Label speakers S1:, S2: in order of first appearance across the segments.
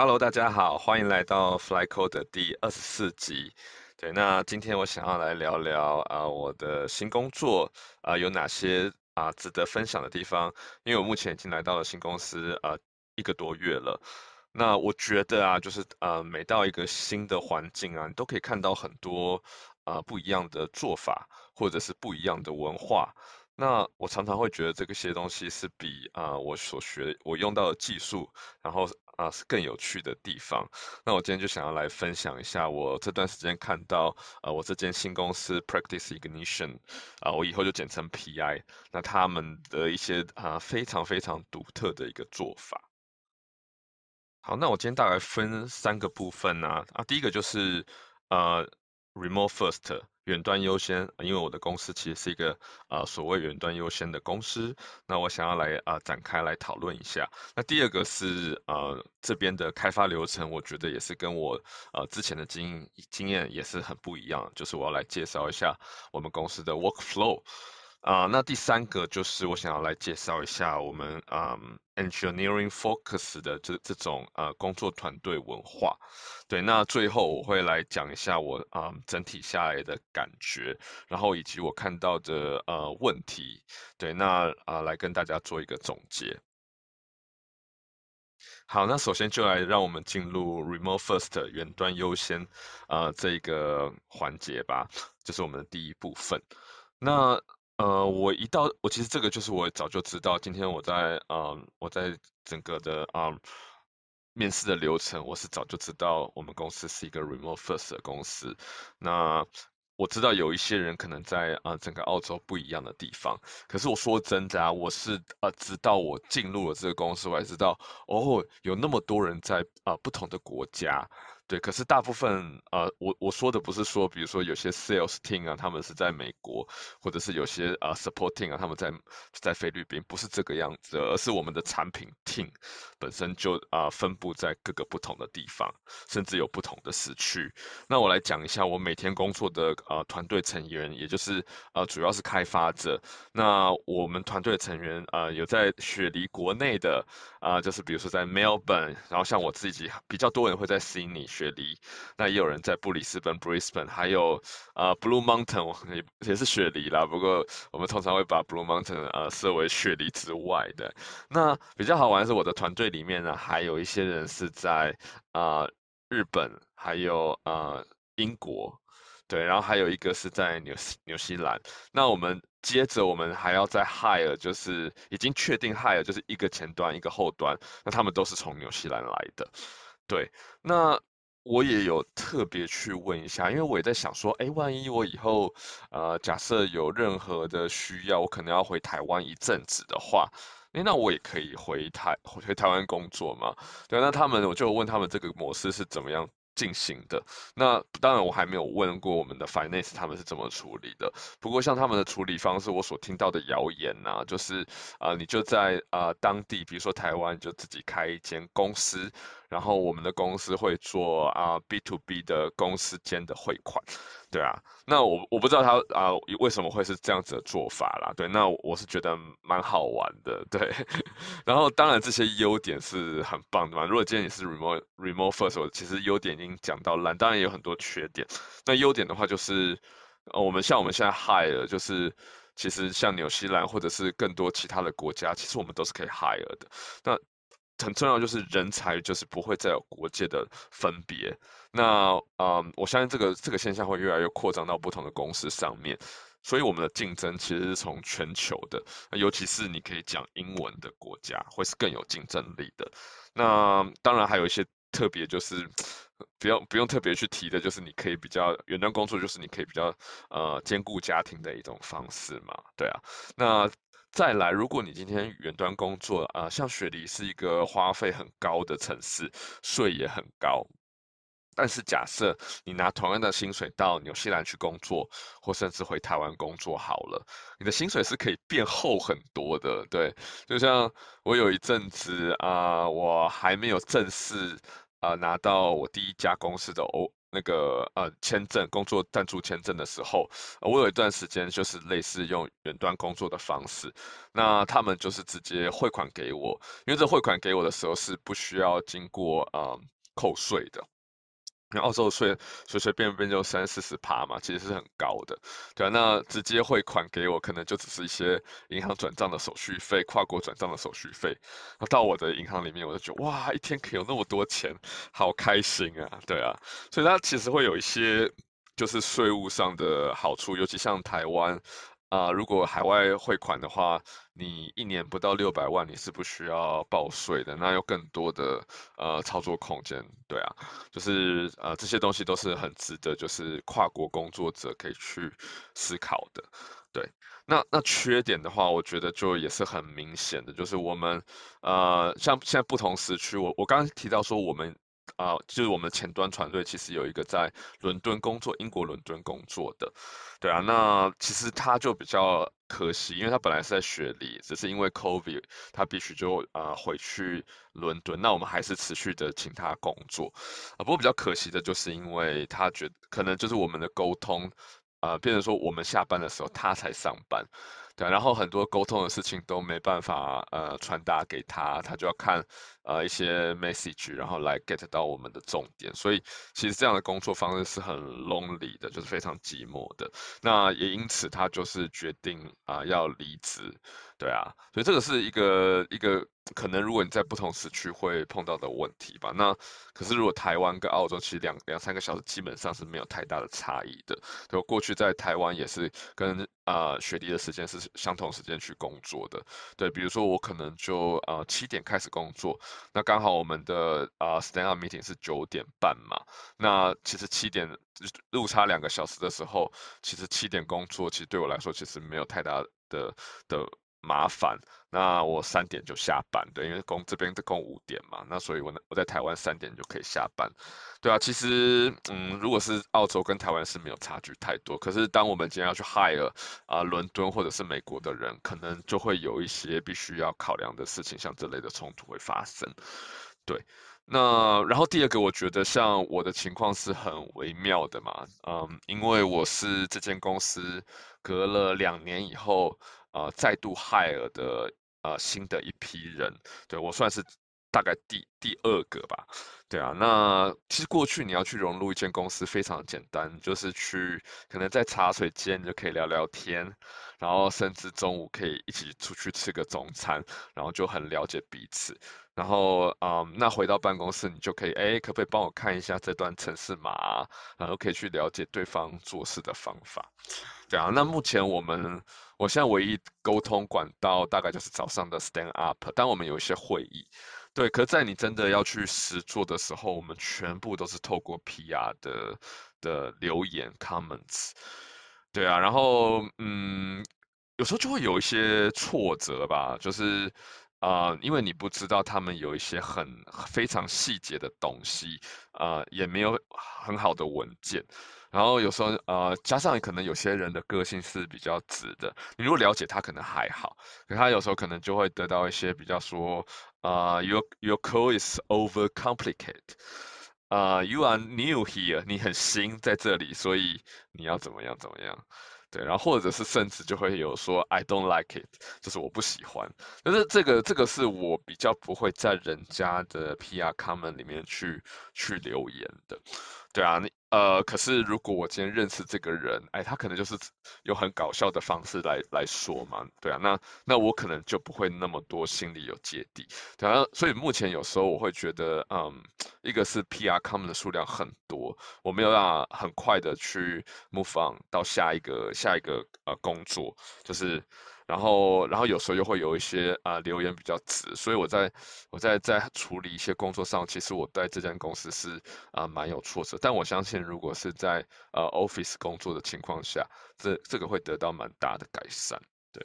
S1: Hello，大家好，欢迎来到 FlyCode 的第二十四集。对，那今天我想要来聊聊啊、我的新工作啊、有哪些啊、值得分享的地方？因为我目前已经来到了新公司呃一个多月了。那我觉得啊，就是呃每到一个新的环境啊，你都可以看到很多啊、不一样的做法，或者是不一样的文化。那我常常会觉得这个些东西是比啊、我所学我用到的技术，然后啊、是更有趣的地方。那我今天就想要来分享一下我这段时间看到呃我这间新公司 Practice Ignition 啊、我以后就简称 PI。那他们的一些啊、非常非常独特的一个做法。好，那我今天大概分三个部分呢啊，啊，第一个就是呃 Remote First。远端优先，因为我的公司其实是一个呃所谓远端优先的公司，那我想要来啊、展开来讨论一下。那第二个是呃这边的开发流程，我觉得也是跟我呃之前的经经验也是很不一样，就是我要来介绍一下我们公司的 workflow。啊、那第三个就是我想要来介绍一下我们嗯 engineering focus 的这这种呃工作团队文化。对，那最后我会来讲一下我啊、嗯、整体下来的感觉，然后以及我看到的呃问题。对，那啊、呃、来跟大家做一个总结。好，那首先就来让我们进入 remote first 远端优先呃这一个环节吧，这、就是我们的第一部分。那呃，我一到，我其实这个就是我早就知道。今天我在，嗯、我在整个的，嗯、呃，面试的流程，我是早就知道我们公司是一个 remote first 的公司。那我知道有一些人可能在，啊、整个澳洲不一样的地方。可是我说真的啊，我是，呃，直到我进入了这个公司，我才知道，哦，有那么多人在，啊、呃，不同的国家。对，可是大部分呃，我我说的不是说，比如说有些 sales team 啊，他们是在美国，或者是有些呃 support team 啊，他们在在菲律宾，不是这个样子，而是我们的产品 team 本身就啊、分布在各个不同的地方，甚至有不同的时区。那我来讲一下我每天工作的呃团队成员，也就是呃主要是开发者。那我们团队成员呃有在雪梨国内的啊、就是比如说在 Melbourne，然后像我自己比较多人会在 Sydney。雪梨，那也有人在布里斯本 （Brisbane），还有呃 Blue Mountain 也也是雪梨啦。不过我们通常会把 Blue Mountain 呃设为雪梨之外的。那比较好玩的是，我的团队里面呢，还有一些人是在啊、日本，还有呃英国，对，然后还有一个是在纽西纽西兰。那我们接着我们还要再 hire，就是已经确定 hire，就是一个前端一个后端，那他们都是从纽西兰来的，对，那。我也有特别去问一下，因为我也在想说，哎，万一我以后，呃，假设有任何的需要，我可能要回台湾一阵子的话，哎，那我也可以回台回台湾工作嘛？对，那他们我就问他们这个模式是怎么样进行的？那当然我还没有问过我们的 finance 他们是怎么处理的。不过像他们的处理方式，我所听到的谣言呐、就是啊、你就在啊、呃、当地，比如说台湾，就自己开一间公司。然后我们的公司会做啊 B to B 的公司间的汇款，对啊，那我我不知道他啊为什么会是这样子的做法啦，对，那我是觉得蛮好玩的，对，然后当然这些优点是很棒的嘛，如果今天你是 remote remote first，我其实优点已经讲到烂，当然也有很多缺点，那优点的话就是，我们像我们现在 hire 就是其实像纽西兰或者是更多其他的国家，其实我们都是可以 hire 的，那。很重要就是人才就是不会再有国界的分别。那嗯，我相信这个这个现象会越来越扩张到不同的公司上面，所以我们的竞争其实是从全球的，尤其是你可以讲英文的国家会是更有竞争力的。那当然还有一些特别，就是不用不用特别去提的，就是你可以比较远端工作，就是你可以比较呃兼顾家庭的一种方式嘛，对啊，那。再来，如果你今天远端工作啊、像雪梨是一个花费很高的城市，税也很高。但是假设你拿同样的薪水到纽西兰去工作，或甚至回台湾工作好了，你的薪水是可以变厚很多的。对，就像我有一阵子啊、我还没有正式啊、拿到我第一家公司的 O 那个呃签证工作赞助签证的时候，我有一段时间就是类似用远端工作的方式，那他们就是直接汇款给我，因为这汇款给我的时候是不需要经过呃扣税的。那澳洲税随随便便就三四十趴嘛，其实是很高的，对啊，那直接汇款给我，可能就只是一些银行转账的手续费、跨国转账的手续费。那到我的银行里面，我就觉得哇，一天可以有那么多钱，好开心啊，对啊。所以它其实会有一些就是税务上的好处，尤其像台湾。啊、如果海外汇款的话，你一年不到六百万，你是不需要报税的，那有更多的呃操作空间，对啊，就是呃这些东西都是很值得，就是跨国工作者可以去思考的，对。那那缺点的话，我觉得就也是很明显的，就是我们呃像现在不同时区，我我刚刚提到说我们。啊、就是我们前端团队其实有一个在伦敦工作，英国伦敦工作的，对啊，那其实他就比较可惜，因为他本来是在雪梨，只是因为 COVID，他必须就啊、回去伦敦，那我们还是持续的请他工作，啊，不过比较可惜的就是因为他觉得可能就是我们的沟通，啊、呃，变成说我们下班的时候他才上班。对，然后很多沟通的事情都没办法呃传达给他，他就要看呃一些 message，然后来 get 到我们的重点。所以其实这样的工作方式是很 lonely 的，就是非常寂寞的。那也因此他就是决定啊、要离职。对啊，所以这个是一个一个可能，如果你在不同时区会碰到的问题吧。那可是如果台湾跟澳洲其实两两三个小时基本上是没有太大的差异的。对，过去在台湾也是跟啊、呃、雪梨的时间是相同时间去工作的。对，比如说我可能就呃七点开始工作，那刚好我们的啊、stand up meeting 是九点半嘛。那其实七点路差两个小时的时候，其实七点工作其实对我来说其实没有太大的的。麻烦，那我三点就下班，对，因为工这边的工五点嘛，那所以我呢我在台湾三点就可以下班，对啊，其实嗯，如果是澳洲跟台湾是没有差距太多，可是当我们今天要去 hire 啊、呃、伦敦或者是美国的人，可能就会有一些必须要考量的事情，像这类的冲突会发生，对，那然后第二个，我觉得像我的情况是很微妙的嘛，嗯，因为我是这间公司隔了两年以后。呃，再度 hire 的呃新的一批人，对，我算是大概第第二个吧，对啊，那其实过去你要去融入一间公司非常简单，就是去可能在茶水间就可以聊聊天，然后甚至中午可以一起出去吃个中餐，然后就很了解彼此，然后嗯，那回到办公室你就可以，哎，可不可以帮我看一下这段程式码，然后可以去了解对方做事的方法，对啊，那目前我们。我现在唯一沟通管道大概就是早上的 stand up，但我们有一些会议，对。可是在你真的要去实做的时候，我们全部都是透过 PR 的的留言 comments，对啊。然后嗯，有时候就会有一些挫折吧，就是、呃，因为你不知道他们有一些很非常细节的东西，啊、呃，也没有很好的文件。然后有时候呃，加上可能有些人的个性是比较直的，你如果了解他可能还好，可他有时候可能就会得到一些比较说，啊、呃、，your your code is over complicated，啊、呃、，you are new here，你很新在这里，所以你要怎么样怎么样。对，然后或者是甚至就会有说 I don't like it，就是我不喜欢。但是这个这个是我比较不会在人家的 PR comment 里面去去留言的。对啊，你呃，可是如果我今天认识这个人，哎，他可能就是有很搞笑的方式来来说嘛。对啊，那那我可能就不会那么多心里有芥蒂。对啊，所以目前有时候我会觉得，嗯，一个是 PR comment 的数量很多，我没有办法很快的去 move on 到下一个。下一个呃工作就是，然后然后有时候又会有一些啊、呃、留言比较直，所以我在我在在处理一些工作上，其实我在这间公司是啊、呃、蛮有挫折，但我相信如果是在呃 office 工作的情况下，这这个会得到蛮大的改善。对，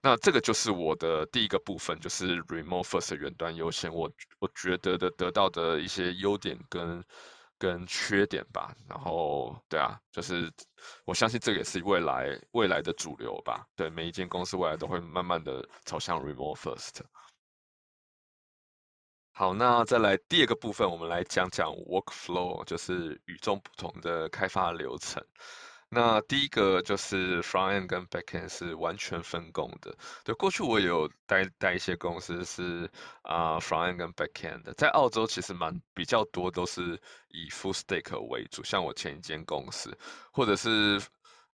S1: 那这个就是我的第一个部分，就是 remote first 远端优先，我我觉得的得到的一些优点跟。跟缺点吧，然后对啊，就是我相信这个也是未来未来的主流吧。对，每一间公司未来都会慢慢的朝向 remote first。好，那再来第二个部分，我们来讲讲 workflow，就是与众不同的开发流程。那第一个就是 front end 跟 back end 是完全分工的。对，过去我也有带带一些公司是啊、呃、front end 跟 back end 的，在澳洲其实蛮比较多都是以 full stack 为主，像我前一间公司，或者是。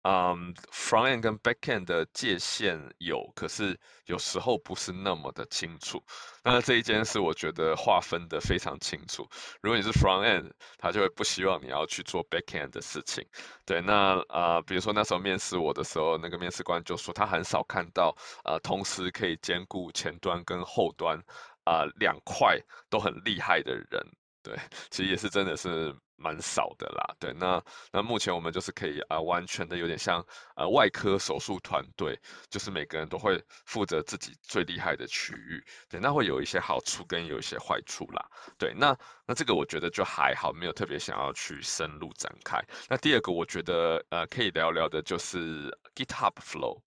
S1: 嗯、，front end 跟 back end 的界限有，可是有时候不是那么的清楚。那这一间是我觉得划分的非常清楚。如果你是 front end，他就会不希望你要去做 back end 的事情。对，那、呃，比如说那时候面试我的时候，那个面试官就说他很少看到呃，同时可以兼顾前端跟后端啊、两块都很厉害的人。对，其实也是真的是。蛮少的啦，对，那那目前我们就是可以啊、呃，完全的有点像呃外科手术团队，就是每个人都会负责自己最厉害的区域，对，那会有一些好处跟有一些坏处啦，对，那那这个我觉得就还好，没有特别想要去深入展开。那第二个我觉得呃可以聊聊的就是 GitHub Flow。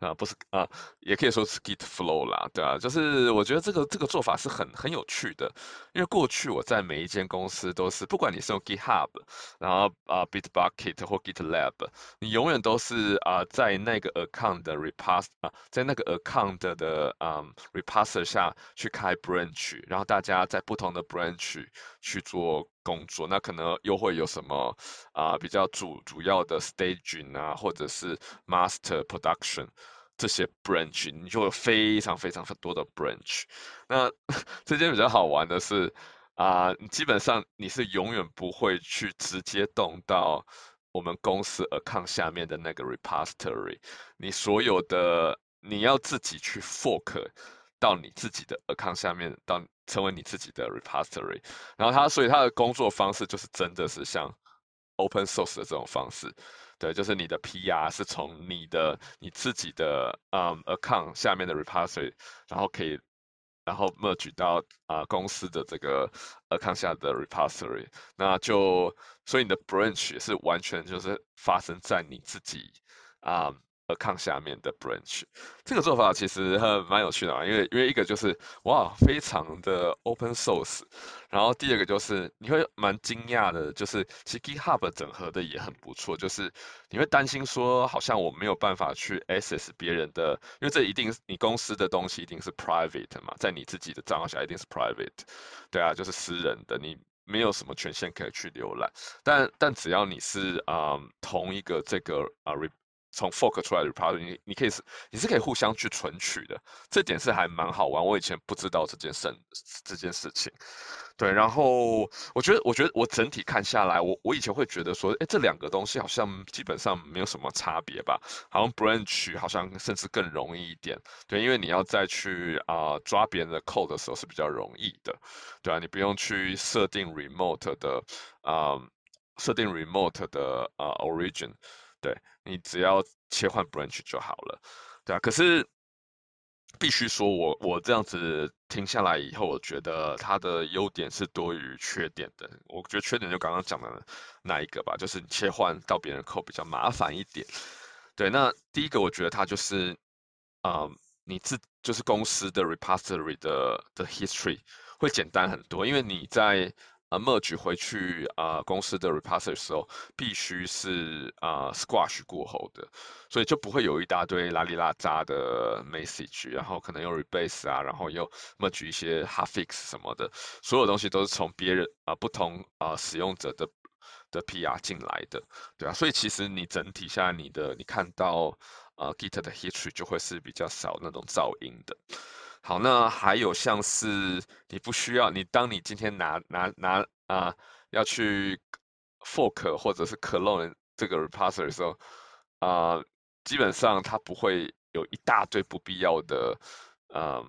S1: 啊，不是啊，也可以说是 Git Flow 啦，对啊，就是我觉得这个这个做法是很很有趣的，因为过去我在每一间公司都是，不管你是用 GitHub，然后啊 Bitbucket 或 GitLab，你永远都是啊在那个 account 的 repass 啊，在那个 account 的啊 repasser 下去开 branch，然后大家在不同的 branch 去做工作，那可能又会有什么啊比较主主要的 staging 啊，或者是 master production 这些 branch，你就有非常非常多的 branch。那 这件比较好玩的是啊，基本上你是永远不会去直接动到我们公司 account 下面的那个 repository，你所有的你要自己去 fork 到你自己的 account 下面到。成为你自己的 repository，然后他所以他的工作方式就是真的是像 open source 的这种方式，对，就是你的 PR 是从你的你自己的嗯、account 下面的 repository，然后可以然后 merge 到啊、呃、公司的这个 account 下的 repository，那就所以你的 branch 也是完全就是发生在你自己啊。抗下面的 branch，这个做法其实很蛮有趣的，因为因为一个就是哇，非常的 open source，然后第二个就是你会蛮惊讶的，就是其实 GitHub 整合的也很不错，就是你会担心说好像我没有办法去 access 别人的，因为这一定你公司的东西一定是 private 嘛，在你自己的账号下一定是 private，对啊，就是私人的，你没有什么权限可以去浏览，但但只要你是啊、同一个这个啊 re 从 fork 出来的 repository，你你可以是你是可以互相去存取的，这点是还蛮好玩。我以前不知道这件事这件事情，对。然后我觉得我觉得我整体看下来，我我以前会觉得说，哎，这两个东西好像基本上没有什么差别吧？好像 branch 好像甚至更容易一点，对，因为你要再去啊、抓别人的 code 的时候是比较容易的，对啊，你不用去设定 remote 的啊、设定 remote 的啊、origin。对，你只要切换 branch 就好了，对啊。可是必须说我我这样子听下来以后，我觉得它的优点是多于缺点的。我觉得缺点就刚刚讲的那一个吧，就是你切换到别人 code 比较麻烦一点。对，那第一个我觉得它就是，啊、你自就是公司的 repository 的的 history 会简单很多，因为你在。啊，merge 回去啊、公司的 repository 的时候，必须是啊、squash 过后的，所以就不会有一大堆拉里拉杂的 message，然后可能用 rebase 啊，然后又 merge 一些 hotfix 什么的，所有东西都是从别人啊、不同啊、使用者的的 PR 进来的，对啊，所以其实你整体下你的你看到啊、呃、Git 的 history 就会是比较少那种噪音的。好，那还有像是你不需要你，当你今天拿拿拿啊、要去 fork 或者是 clone 这个 repository 的时候啊、基本上它不会有一大堆不必要的嗯、呃、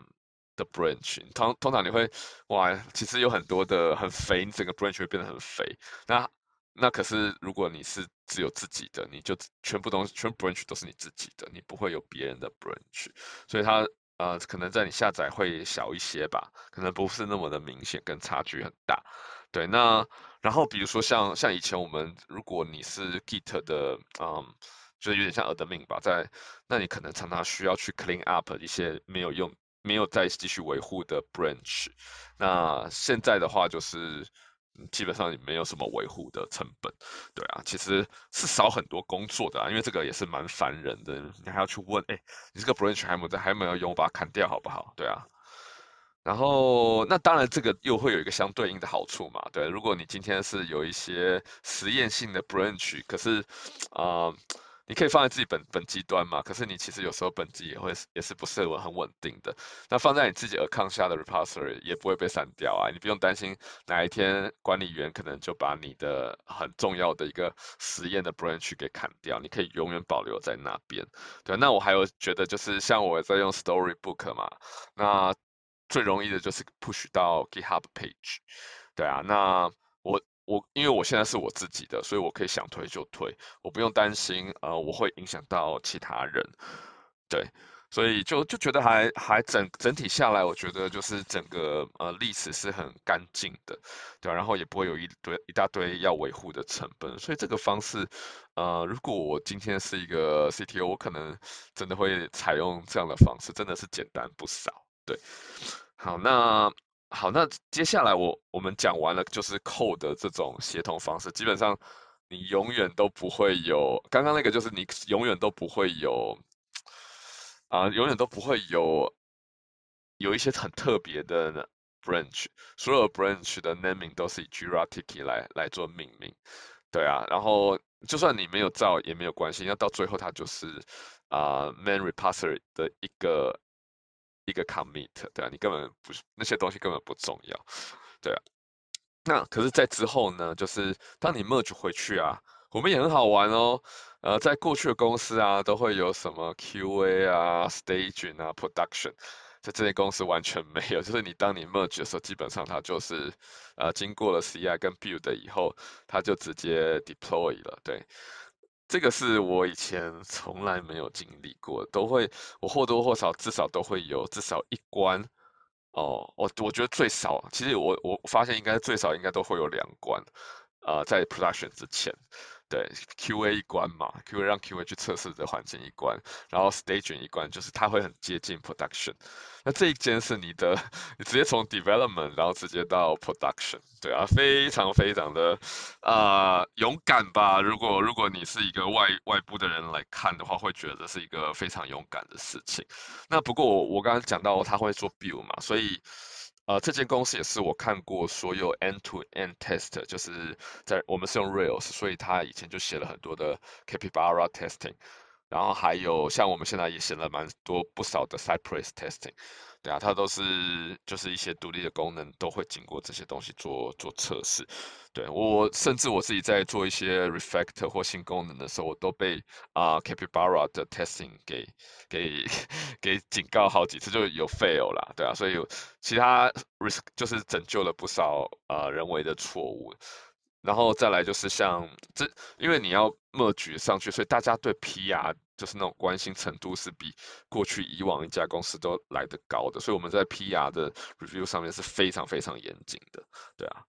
S1: 的 branch。通通常你会哇，其实有很多的很肥，你整个 branch 会变得很肥。那那可是如果你是只有自己的，你就全部东西全部 branch 都是你自己的，你不会有别人的 branch，所以它。呃，可能在你下载会小一些吧，可能不是那么的明显，跟差距很大。对，那然后比如说像像以前我们，如果你是 Git 的，嗯，就是有点像 admin 吧，在那你可能常常需要去 clean up 一些没有用没有再继续维护的 branch，那现在的话就是基本上也没有什么维护的成本，对啊，其实是少很多工作的啊，因为这个也是蛮烦人的，你还要去问，哎，你这个 branch 还没有在，还没有用，把它砍掉好不好？对啊，然后那当然这个又会有一个相对应的好处嘛，对，如果你今天是有一些实验性的 branch，可是啊。你可以放在自己本本机端嘛，可是你其实有时候本机也会也是不是很稳定的。那放在你自己 account 下的 repository 也不会被删掉啊，你不用担心哪一天管理员可能就把你的很重要的一个实验的 branch 给砍掉，你可以永远保留在那边。对，那我还有觉得就是像我在用 Storybook 嘛，那最容易的就是 push 到 GitHub page。对啊，那。我我因为我现在是我自己的，所以我可以想推就推，我不用担心呃我会影响到其他人，对，所以就就觉得还还整整体下来，我觉得就是整个呃历史是很干净的，对，然后也不会有一堆一大堆要维护的成本，所以这个方式呃如果我今天是一个 CTO，我可能真的会采用这样的方式，真的是简单不少，对，好那。好，那接下来我我们讲完了，就是 code 的这种协同方式，基本上你永远都不会有，刚刚那个就是你永远都不会有，啊、呃，永远都不会有有一些很特别的 branch，所有 branch 的 naming 都是以 Giratiki 来来做命名，对啊，然后就算你没有造也没有关系，那到最后它就是啊、呃、main repository 的一个。一个 commit，对啊，你根本不是那些东西根本不重要，对啊。那可是，在之后呢，就是当你 merge 回去啊，我们也很好玩哦。呃，在过去的公司啊，都会有什么 QA 啊、staging 啊、production，在这些公司完全没有。就是你当你 merge 的时候，基本上它就是呃经过了 CI 跟 build 以后，它就直接 deploy 了，对。这个是我以前从来没有经历过，都会我或多或少至少都会有至少一关哦，我我觉得最少，其实我我发现应该最少应该都会有两关，啊，在 production 之前。对，QA 一关嘛，QA 让 QA 去测试的环境一关，然后 staging 一关，就是它会很接近 production。那这一间是你的，你直接从 development 然后直接到 production，对啊，非常非常的啊、呃、勇敢吧？如果如果你是一个外外部的人来看的话，会觉得是一个非常勇敢的事情。那不过我我刚刚讲到他会做 build 嘛，所以。呃，这间公司也是我看过所有 end-to-end test，就是在我们是用 Rails，所以他以前就写了很多的 Capybara testing，然后还有像我们现在也写了蛮多不少的 Cypress testing。对啊，它都是就是一些独立的功能，都会经过这些东西做做测试。对，我甚至我自己在做一些 refactor 或新功能的时候，我都被啊、Capybara 的 testing 给给 给警告好几次，就有 fail 啦。对啊，所以有其他 risk 就是拯救了不少啊、人为的错误。然后再来就是像这，因为你要 merge 上去，所以大家对 PR 就是那种关心程度是比过去以往一家公司都来得高的，所以我们在 PR 的 review 上面是非常非常严谨的，对啊。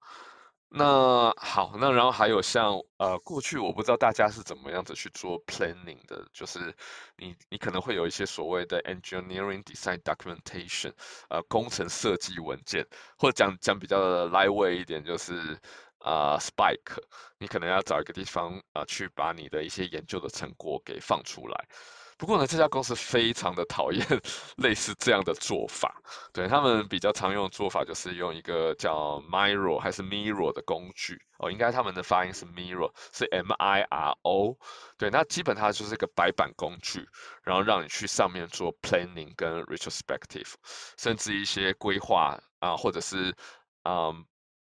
S1: 那好，那然后还有像呃过去我不知道大家是怎么样子去做 planning 的，就是你你可能会有一些所谓的 engineering design documentation，呃工程设计文件，或者讲讲比较的 lightweight 一点就是。啊、，spike，你可能要找一个地方啊去把你的一些研究的成果给放出来。不过呢，这家公司非常的讨厌 类似这样的做法。对，他们比较常用的做法就是用一个叫 Miro 还是 mirror 的工具哦，应该他们的发音是 Miro，是 M-I-R-O。对，那基本它就是一个白板工具，然后让你去上面做 planning 跟 retrospective，甚至一些规划啊，或者是嗯。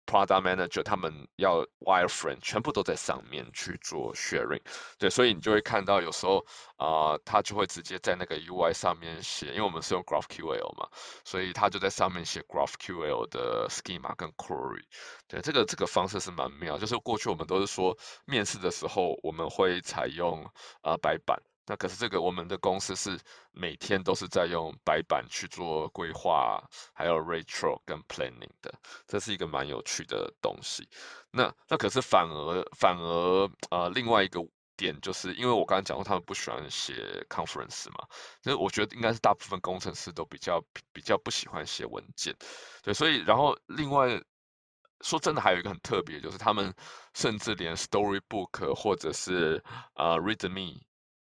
S1: Product Manager 他们要 Wireframe 全部都在上面去做 sharing，对，所以你就会看到有时候啊、他就会直接在那个 UI 上面写，因为我们是用 GraphQL 嘛，所以他就在上面写 GraphQL 的 schema 跟 query，对，这个这个方式是蛮妙，就是过去我们都是说面试的时候我们会采用啊、白板。那可是这个，我们的公司是每天都是在用白板去做规划，还有 retro 跟 planning 的，这是一个蛮有趣的东西。那那可是反而反而呃另外一个点，就是因为我刚才讲过，他们不喜欢写 conference 嘛，所以我觉得应该是大部分工程师都比较比较不喜欢写文件，对，所以然后另外说真的，还有一个很特别，就是他们甚至连 storybook 或者是呃 readme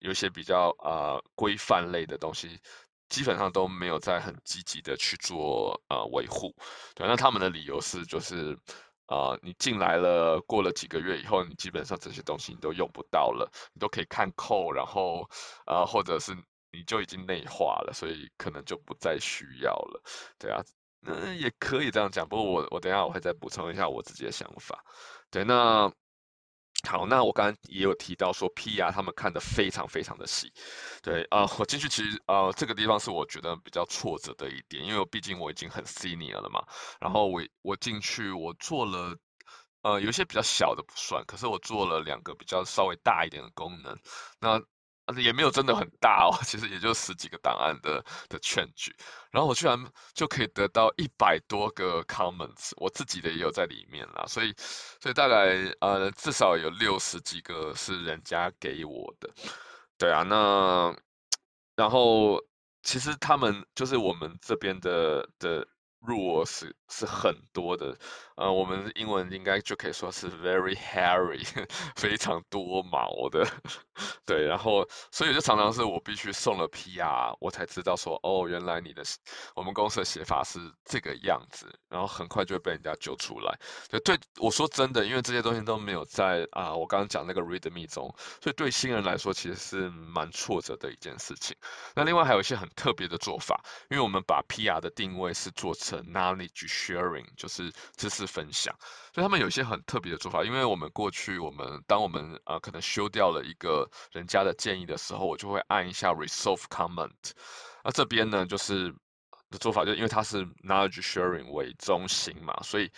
S1: 有一些比较呃规范类的东西。基本上都没有在很积极的去做呃维护，对，那他们的理由是就是，呃，你进来了，过了几个月以后，你基本上这些东西你都用不到了，你都可以看扣然后呃或者是你就已经内化了，所以可能就不再需要了，对啊，嗯，也可以这样讲，不过我我等下我会再补充一下我自己的想法，对，那。好，那我刚刚也有提到说，PR 他们看得非常非常的细，对啊、呃，我进去其实呃这个地方是我觉得比较挫折的一点，因为我毕竟我已经很 senior 了嘛，然后我我进去我做了呃有一些比较小的不算，可是我做了两个比较稍微大一点的功能，那。也没有真的很大哦，其实也就十几个档案的的 change，然后我居然就可以得到一百多个 comments，我自己的也有在里面啦，所以所以大概呃至少有六十几个是人家给我的，对啊，那然后其实他们就是我们这边的的。弱是是很多的，呃，我们英文应该就可以说是 very hairy，非常多毛的，对，然后所以就常常是我必须送了 PR，我才知道说，哦，原来你的我们公司的写法是这个样子，然后很快就会被人家揪出来。对，对，我说真的，因为这些东西都没有在啊、我刚刚讲那个 readme 中，所以对新人来说其实是蛮挫折的一件事情。那另外还有一些很特别的做法，因为我们把 PR 的定位是做成。Knowledge sharing 就是知识分享，所以他们有一些很特别的做法。因为我们过去，我们当我们呃可能修掉了一个人家的建议的时候，我就会按一下 resolve comment。那这边呢，就是的做法，就因为它是 knowledge sharing 为中心嘛，所以。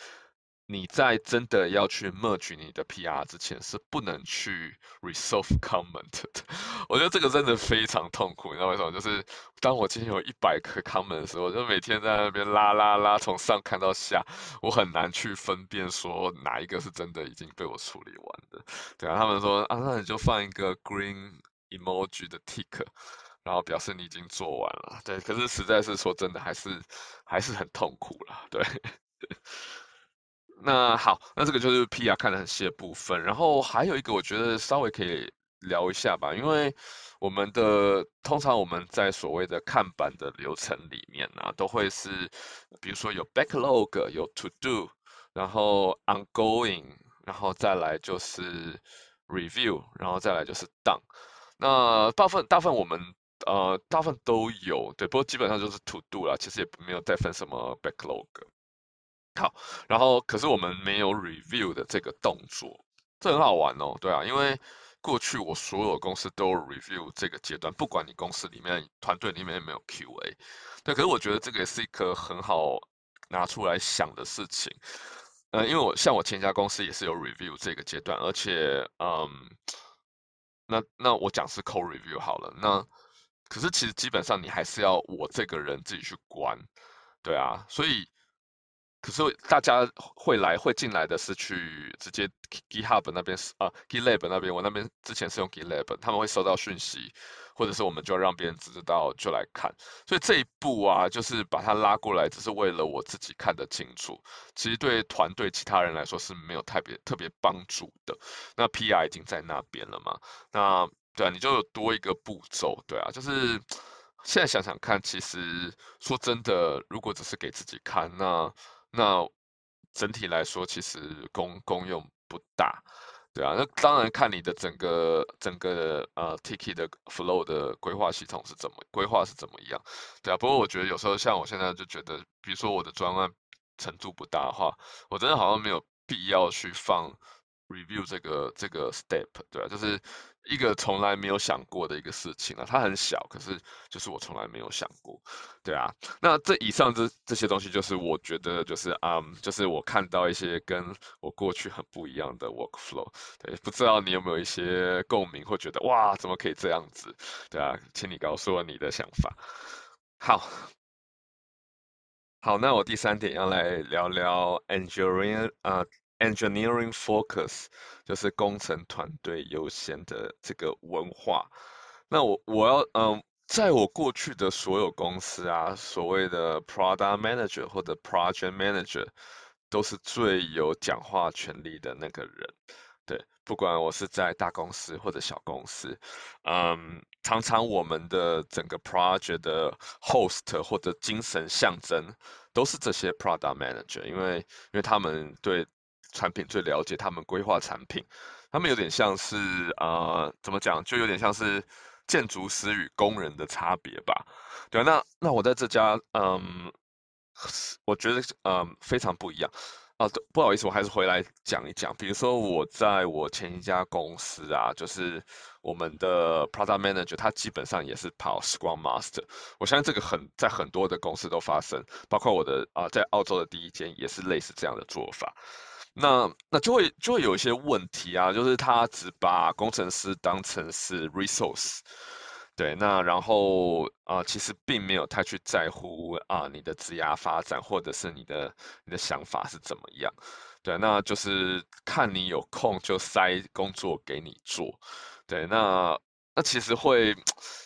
S1: 你在真的要去 merge 你的 PR 之前，是不能去 resolve comment 的。我觉得这个真的非常痛苦，你知道为什么？就是当我今天有一百个 comment 的时候，我就每天在那边拉拉拉，从上看到下，我很难去分辨说哪一个是真的已经被我处理完的。对啊，他们说啊，那你就放一个 green emoji 的 tick，然后表示你已经做完了。对，可是实在是说真的，还是还是很痛苦了。对。那好，那这个就是 PR 看得很细的部分，然后还有一个我觉得稍微可以聊一下吧，因为我们的通常我们在所谓的看板的流程里面呢、啊，都会是比如说有 backlog，有 to do，然后 ongoing，然后再来就是 review，然后再来就是 done。那大部分大部分我们呃大部分都有，对，不过基本上就是 to do 啦，其实也没有再分什么 backlog。好，然后可是我们没有 review 的这个动作，这很好玩哦，对啊，因为过去我所有公司都有 review 这个阶段，不管你公司里面团队里面有没有 QA，对，可是我觉得这个也是一个很好拿出来想的事情，呃，因为我像我前家公司也是有 review 这个阶段，而且，嗯，那那我讲是 co review 好了，那可是其实基本上你还是要我这个人自己去关，对啊，所以。可是大家会来会进来的是去直接 GitHub 那边啊 GitLab 那边，我那边之前是用 GitLab，他们会收到讯息，或者是我们就让别人知道就来看。所以这一步啊，就是把它拉过来，只是为了我自己看得清楚。其实对团队其他人来说是没有特别特别帮助的。那 PR 已经在那边了嘛？那对啊，你就有多一个步骤，对啊，就是现在想想看，其实说真的，如果只是给自己看，那那整体来说，其实功功用不大，对啊。那当然看你的整个整个呃 Tiki 的 flow 的规划系统是怎么规划是怎么样，对啊。不过我觉得有时候像我现在就觉得，比如说我的专案程度不大的话，我真的好像没有必要去放 review 这个这个 step，对啊，就是。一个从来没有想过的一个事情啊，它很小，可是就是我从来没有想过，对啊。那这以上这这些东西，就是我觉得就是啊、嗯，就是我看到一些跟我过去很不一样的 workflow，对，不知道你有没有一些共鸣，或觉得哇，怎么可以这样子？对啊，请你告诉我你的想法。好，好，那我第三点要来聊聊 engineering 啊。Engineering focus，就是工程团队优先的这个文化。那我我要嗯，在我过去的所有公司啊，所谓的 product manager 或者 project manager，都是最有讲话权利的那个人。对，不管我是在大公司或者小公司，嗯，常常我们的整个 project 的 host 或者精神象征都是这些 product manager，因为因为他们对产品最了解，他们规划产品，他们有点像是呃，怎么讲，就有点像是建筑师与工人的差别吧。对，那那我在这家，嗯，我觉得嗯非常不一样。啊，不好意思，我还是回来讲一讲。比如说，我在我前一家公司啊，就是我们的 product manager，他基本上也是跑 Scrum Master。我相信这个很在很多的公司都发生，包括我的啊，在澳洲的第一间也是类似这样的做法。那那就会就会有一些问题啊，就是他只把工程师当成是 resource。对，那然后啊、其实并没有太去在乎啊、你的职涯发展或者是你的你的想法是怎么样。对，那就是看你有空就塞工作给你做。对，那那其实会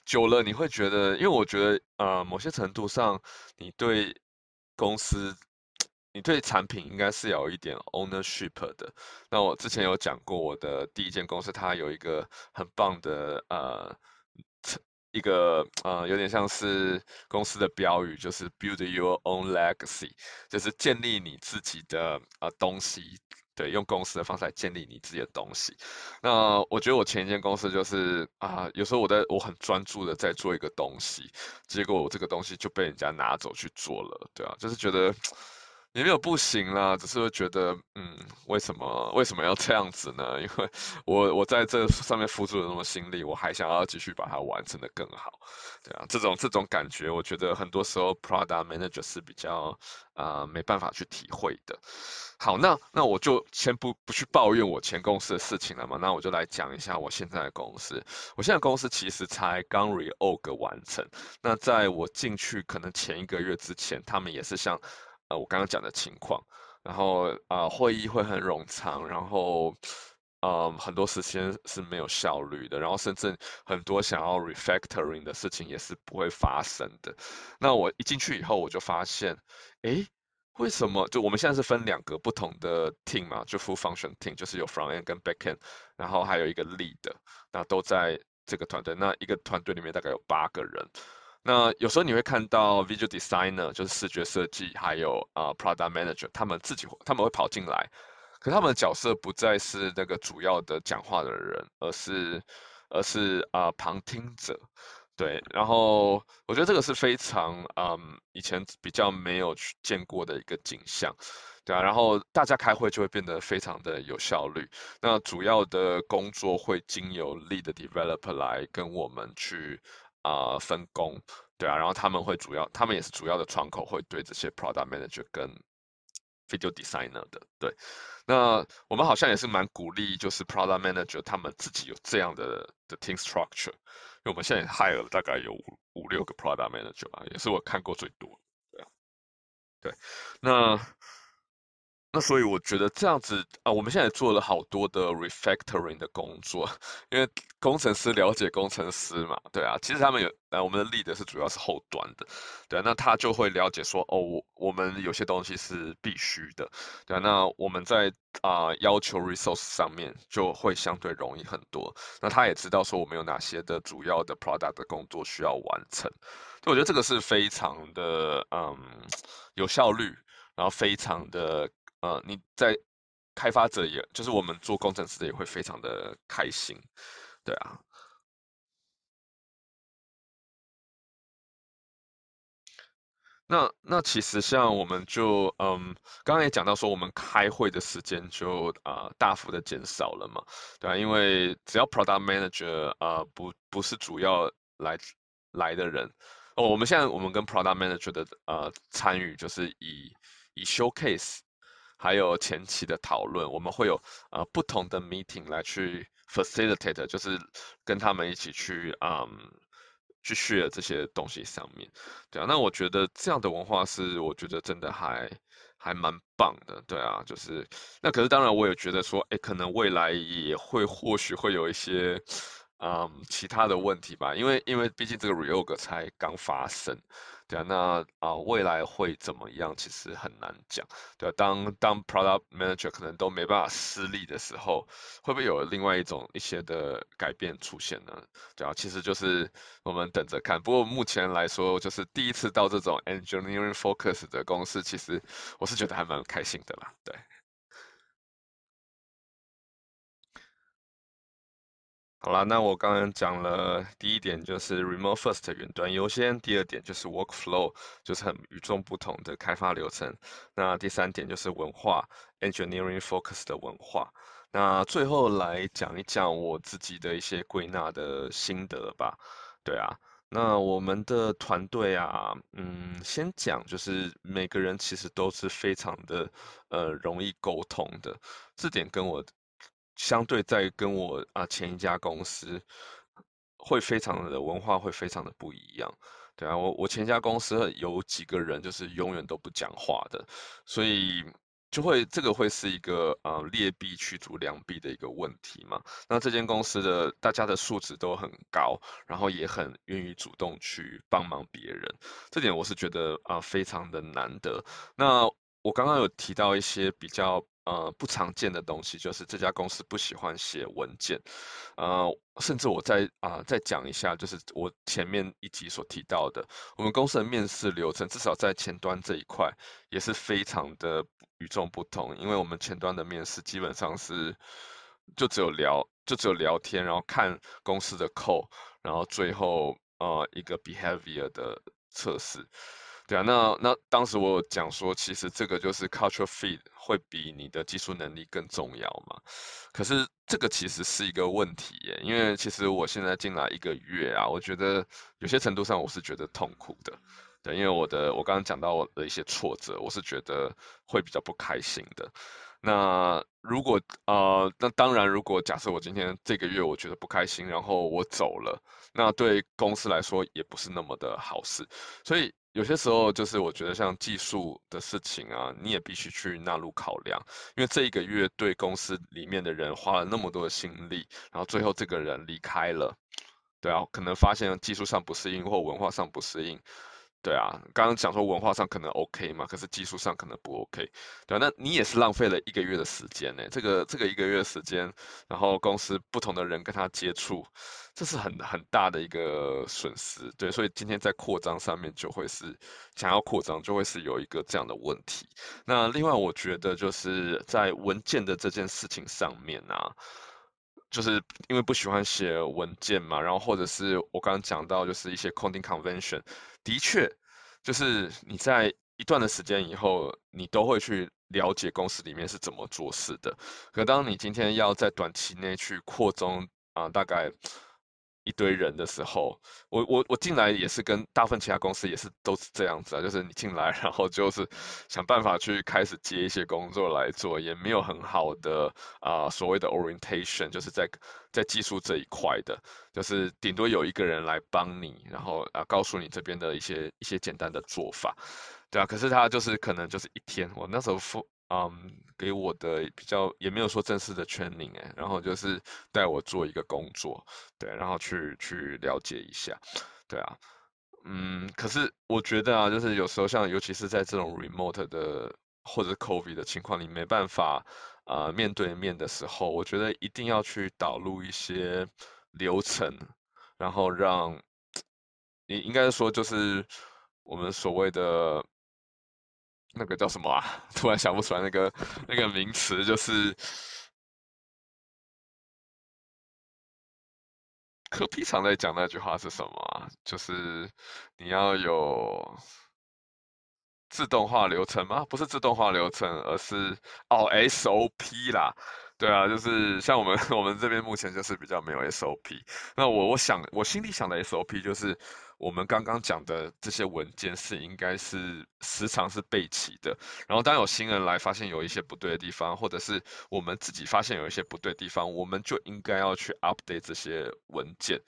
S1: 久了，你会觉得，因为我觉得呃，某些程度上，你对公司，你对产品应该是有一点 ownership 的。那我之前有讲过，我的第一间公司它有一个很棒的呃。一个呃，有点像是公司的标语，就是 build your own legacy，就是建立你自己的呃东西，对，用公司的方式来建立你自己的东西。那我觉得我前一间公司就是啊、呃，有时候我在我很专注的在做一个东西，结果我这个东西就被人家拿走去做了，对啊，就是觉得。也没有不行啦，只是会觉得，嗯，为什么为什么要这样子呢？因为我我在这上面付出了那么心力，我还想要继续把它完成得更好，对啊，这种这种感觉，我觉得很多时候 product manager 是比较啊、呃、没办法去体会的。好，那那我就先不不去抱怨我前公司的事情了嘛，那我就来讲一下我现在的公司。我现在公司其实才刚 reorg 完成，那在我进去可能前一个月之前，他们也是像。呃，我刚刚讲的情况，然后啊、呃，会议会很冗长，然后，呃，很多时间是没有效率的，然后甚至很多想要 refactoring 的事情也是不会发生的。那我一进去以后，我就发现，诶，为什么？就我们现在是分两个不同的 team 嘛，就 full function team，就是有 front end 跟 back end，然后还有一个 lead，那都在这个团队，那一个团队里面大概有八个人。那有时候你会看到 visual designer，就是视觉设计，还有啊、product manager，他们自己他们会跑进来，可他们的角色不再是那个主要的讲话的人，而是而是啊、旁听者，对。然后我觉得这个是非常嗯以前比较没有去见过的一个景象，对啊。然后大家开会就会变得非常的有效率，那主要的工作会经由 lead developer 来跟我们去。啊、分工，对啊，然后他们会主要，他们也是主要的窗口，会对这些 product manager 跟 video designer 的，对。那我们好像也是蛮鼓励，就是 product manager 他们自己有这样的的 team structure，因为我们现在 hire 了大概有五五六个 product manager 吧，也是我看过最多，对啊，对，那。那所以我觉得这样子啊，我们现在做了好多的 refactoring 的工作，因为工程师了解工程师嘛，对啊，其实他们有，呃，我们的 lead 是主要是后端的，对啊，那他就会了解说，哦，我我们有些东西是必须的，对啊，那我们在啊、要求 resource 上面就会相对容易很多，那他也知道说我们有哪些的主要的 product 的工作需要完成，所以我觉得这个是非常的嗯有效率，然后非常的。呃，你在开发者也就是我们做工程师的也会非常的开心，对啊。那那其实像我们就嗯，刚刚也讲到说，我们开会的时间就啊、大幅的减少了嘛，对啊，因为只要 product manager 啊、不不是主要来来的人，哦，我们现在我们跟 product manager 的呃参与就是以以 showcase。还有前期的讨论，我们会有呃不同的 meeting 来去 facilitate，就是跟他们一起去嗯去 share 这些东西上面，对啊，那我觉得这样的文化是我觉得真的还还蛮棒的，对啊，就是那可是当然我也觉得说，哎，可能未来也会或许会有一些。嗯，其他的问题吧，因为因为毕竟这个 reorg 才刚发生，对啊，那啊未来会怎么样，其实很难讲，对啊，当当 product manager 可能都没办法施力的时候，会不会有另外一种一些的改变出现呢？对啊，其实就是我们等着看。不过目前来说，就是第一次到这种 engineering focus 的公司，其实我是觉得还蛮开心的啦，对。好啦，那我刚刚讲了第一点就是 remote first 远端优先，第二点就是 workflow 就是很与众不同的开发流程，那第三点就是文化 engineering focus 的文化，那最后来讲一讲我自己的一些归纳的心得吧。对啊，那我们的团队啊，嗯，先讲就是每个人其实都是非常的呃容易沟通的，这点跟我。相对在跟我啊前一家公司会非常的文化会非常的不一样，对啊，我我前一家公司有几个人就是永远都不讲话的，所以就会这个会是一个呃劣币驱逐良币的一个问题嘛。那这间公司的大家的素质都很高，然后也很愿意主动去帮忙别人，这点我是觉得啊、非常的难得。那我刚刚有提到一些比较。呃，不常见的东西就是这家公司不喜欢写文件，呃，甚至我再啊、再讲一下，就是我前面一集所提到的，我们公司的面试流程，至少在前端这一块也是非常的与众不同，因为我们前端的面试基本上是就只有聊，就只有聊天，然后看公司的 code，然后最后呃一个 behavior 的测试。对啊，那那当时我有讲说，其实这个就是 culture fit 会比你的技术能力更重要嘛。可是这个其实是一个问题耶，因为其实我现在进来一个月啊，我觉得有些程度上我是觉得痛苦的。对，因为我的我刚刚讲到我的一些挫折，我是觉得会比较不开心的。那如果呃，那当然，如果假设我今天这个月我觉得不开心，然后我走了，那对公司来说也不是那么的好事，所以。有些时候就是我觉得像技术的事情啊，你也必须去纳入考量，因为这一个月对公司里面的人花了那么多的心力，然后最后这个人离开了，对啊，可能发现技术上不适应或文化上不适应。对啊，刚刚讲说文化上可能 OK 嘛，可是技术上可能不 OK，对啊，那你也是浪费了一个月的时间呢。这个这个一个月的时间，然后公司不同的人跟他接触，这是很很大的一个损失。对，所以今天在扩张上面就会是想要扩张，就会是有一个这样的问题。那另外我觉得就是在文件的这件事情上面啊。就是因为不喜欢写文件嘛，然后或者是我刚刚讲到，就是一些 coding convention，的确，就是你在一段的时间以后，你都会去了解公司里面是怎么做事的。可当你今天要在短期内去扩充啊、大概。一堆人的时候，我我我进来也是跟大部分其他公司也是都是这样子啊，就是你进来，然后就是想办法去开始接一些工作来做，也没有很好的啊、所谓的 orientation，就是在在技术这一块的，就是顶多有一个人来帮你，然后啊告诉你这边的一些一些简单的做法，对啊，可是他就是可能就是一天，我那时候嗯，给我的比较也没有说正式的 training 哎，然后就是带我做一个工作，对，然后去去了解一下，对啊，嗯，可是我觉得啊，就是有时候像尤其是在这种 remote 的或者 COVID 的情况，你没办法啊、面对面的时候，我觉得一定要去导入一些流程，然后让 你应该说就是我们所谓的。那个叫什么啊？突然想不出来那个那个名词，就是柯 P 常在讲那句话是什么啊？就是你要有自动化流程吗？不是自动化流程，而是哦 SOP 啦。对啊，就是像我们 我们这边目前就是比较没有 SOP。那我我想我心里想的 SOP 就是。我们刚刚讲的这些文件是应该是时常是备齐的，然后当有新人来发现有一些不对的地方，或者是我们自己发现有一些不对的地方，我们就应该要去 update 这些文件，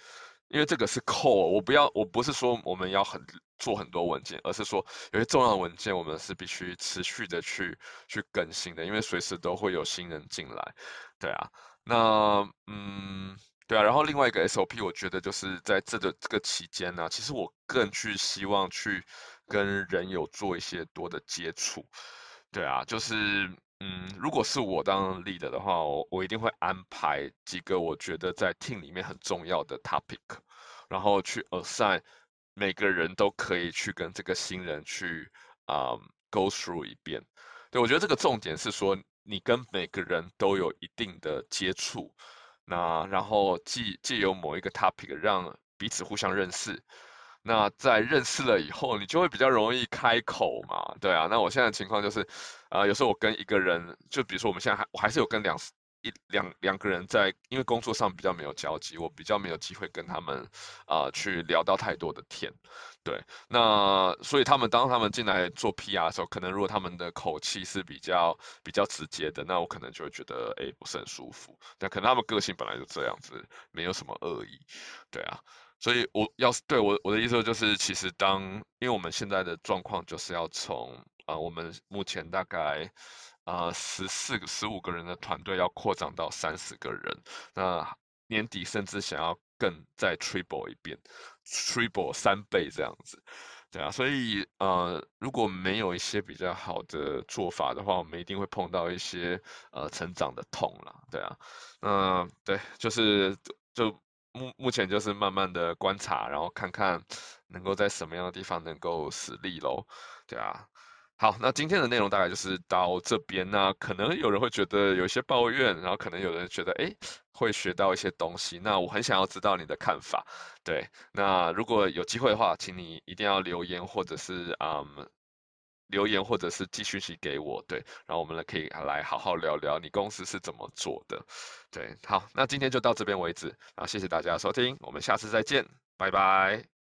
S1: 因为这个是 core。我不要，我不是说我们要很做很多文件，而是说有些重要文件我们是必须持续的去去更新的，因为随时都会有新人进来，对啊，那嗯，对啊，然后另外一个 SOP，我觉得就是在这个这个期间呢，其实我更去希望去跟人有做一些多的接触，对啊，就是嗯，如果是我当 leader 的话，我我一定会安排几个我觉得在 team 里面很重要的 topic，然后去 assign。每个人都可以去跟这个新人去啊、go through 一遍，对，我觉得这个重点是说，你跟每个人都有一定的接触，那然后借借由某一个 topic 让彼此互相认识，那在认识了以后，你就会比较容易开口嘛，对啊，那我现在的情况就是，啊、呃，有时候我跟一个人，就比如说我们现在还我还是有跟两。一两两个人在，因为工作上比较没有交集，我比较没有机会跟他们啊、去聊到太多的天，对，那所以他们当他们进来做 PR 的时候，可能如果他们的口气是比较比较直接的，那我可能就会觉得哎不是很舒服，但可能他们个性本来就这样子，没有什么恶意，对啊，所以我要是对我我的意思就是，其实当因为我们现在的状况就是要从啊、我们目前大概。啊，十四个、十五个人的团队要扩张到三十个人，那年底甚至想要更再 triple 一遍，triple 三倍这样子，对啊，所以呃，如果没有一些比较好的做法的话，我们一定会碰到一些呃成长的痛啦，对啊，嗯、对，就是就目目前就是慢慢的观察，然后看看能够在什么样的地方能够实力喽，对啊。好，那今天的内容大概就是到这边。那可能有人会觉得有一些抱怨，然后可能有人觉得诶会学到一些东西。那我很想要知道你的看法。对，那如果有机会的话，请你一定要留言，或者是嗯留言，或者是寄讯息给我。对，然后我们来可以来好好聊聊你公司是怎么做的。对，好，那今天就到这边为止。然后谢谢大家收听，我们下次再见，拜拜。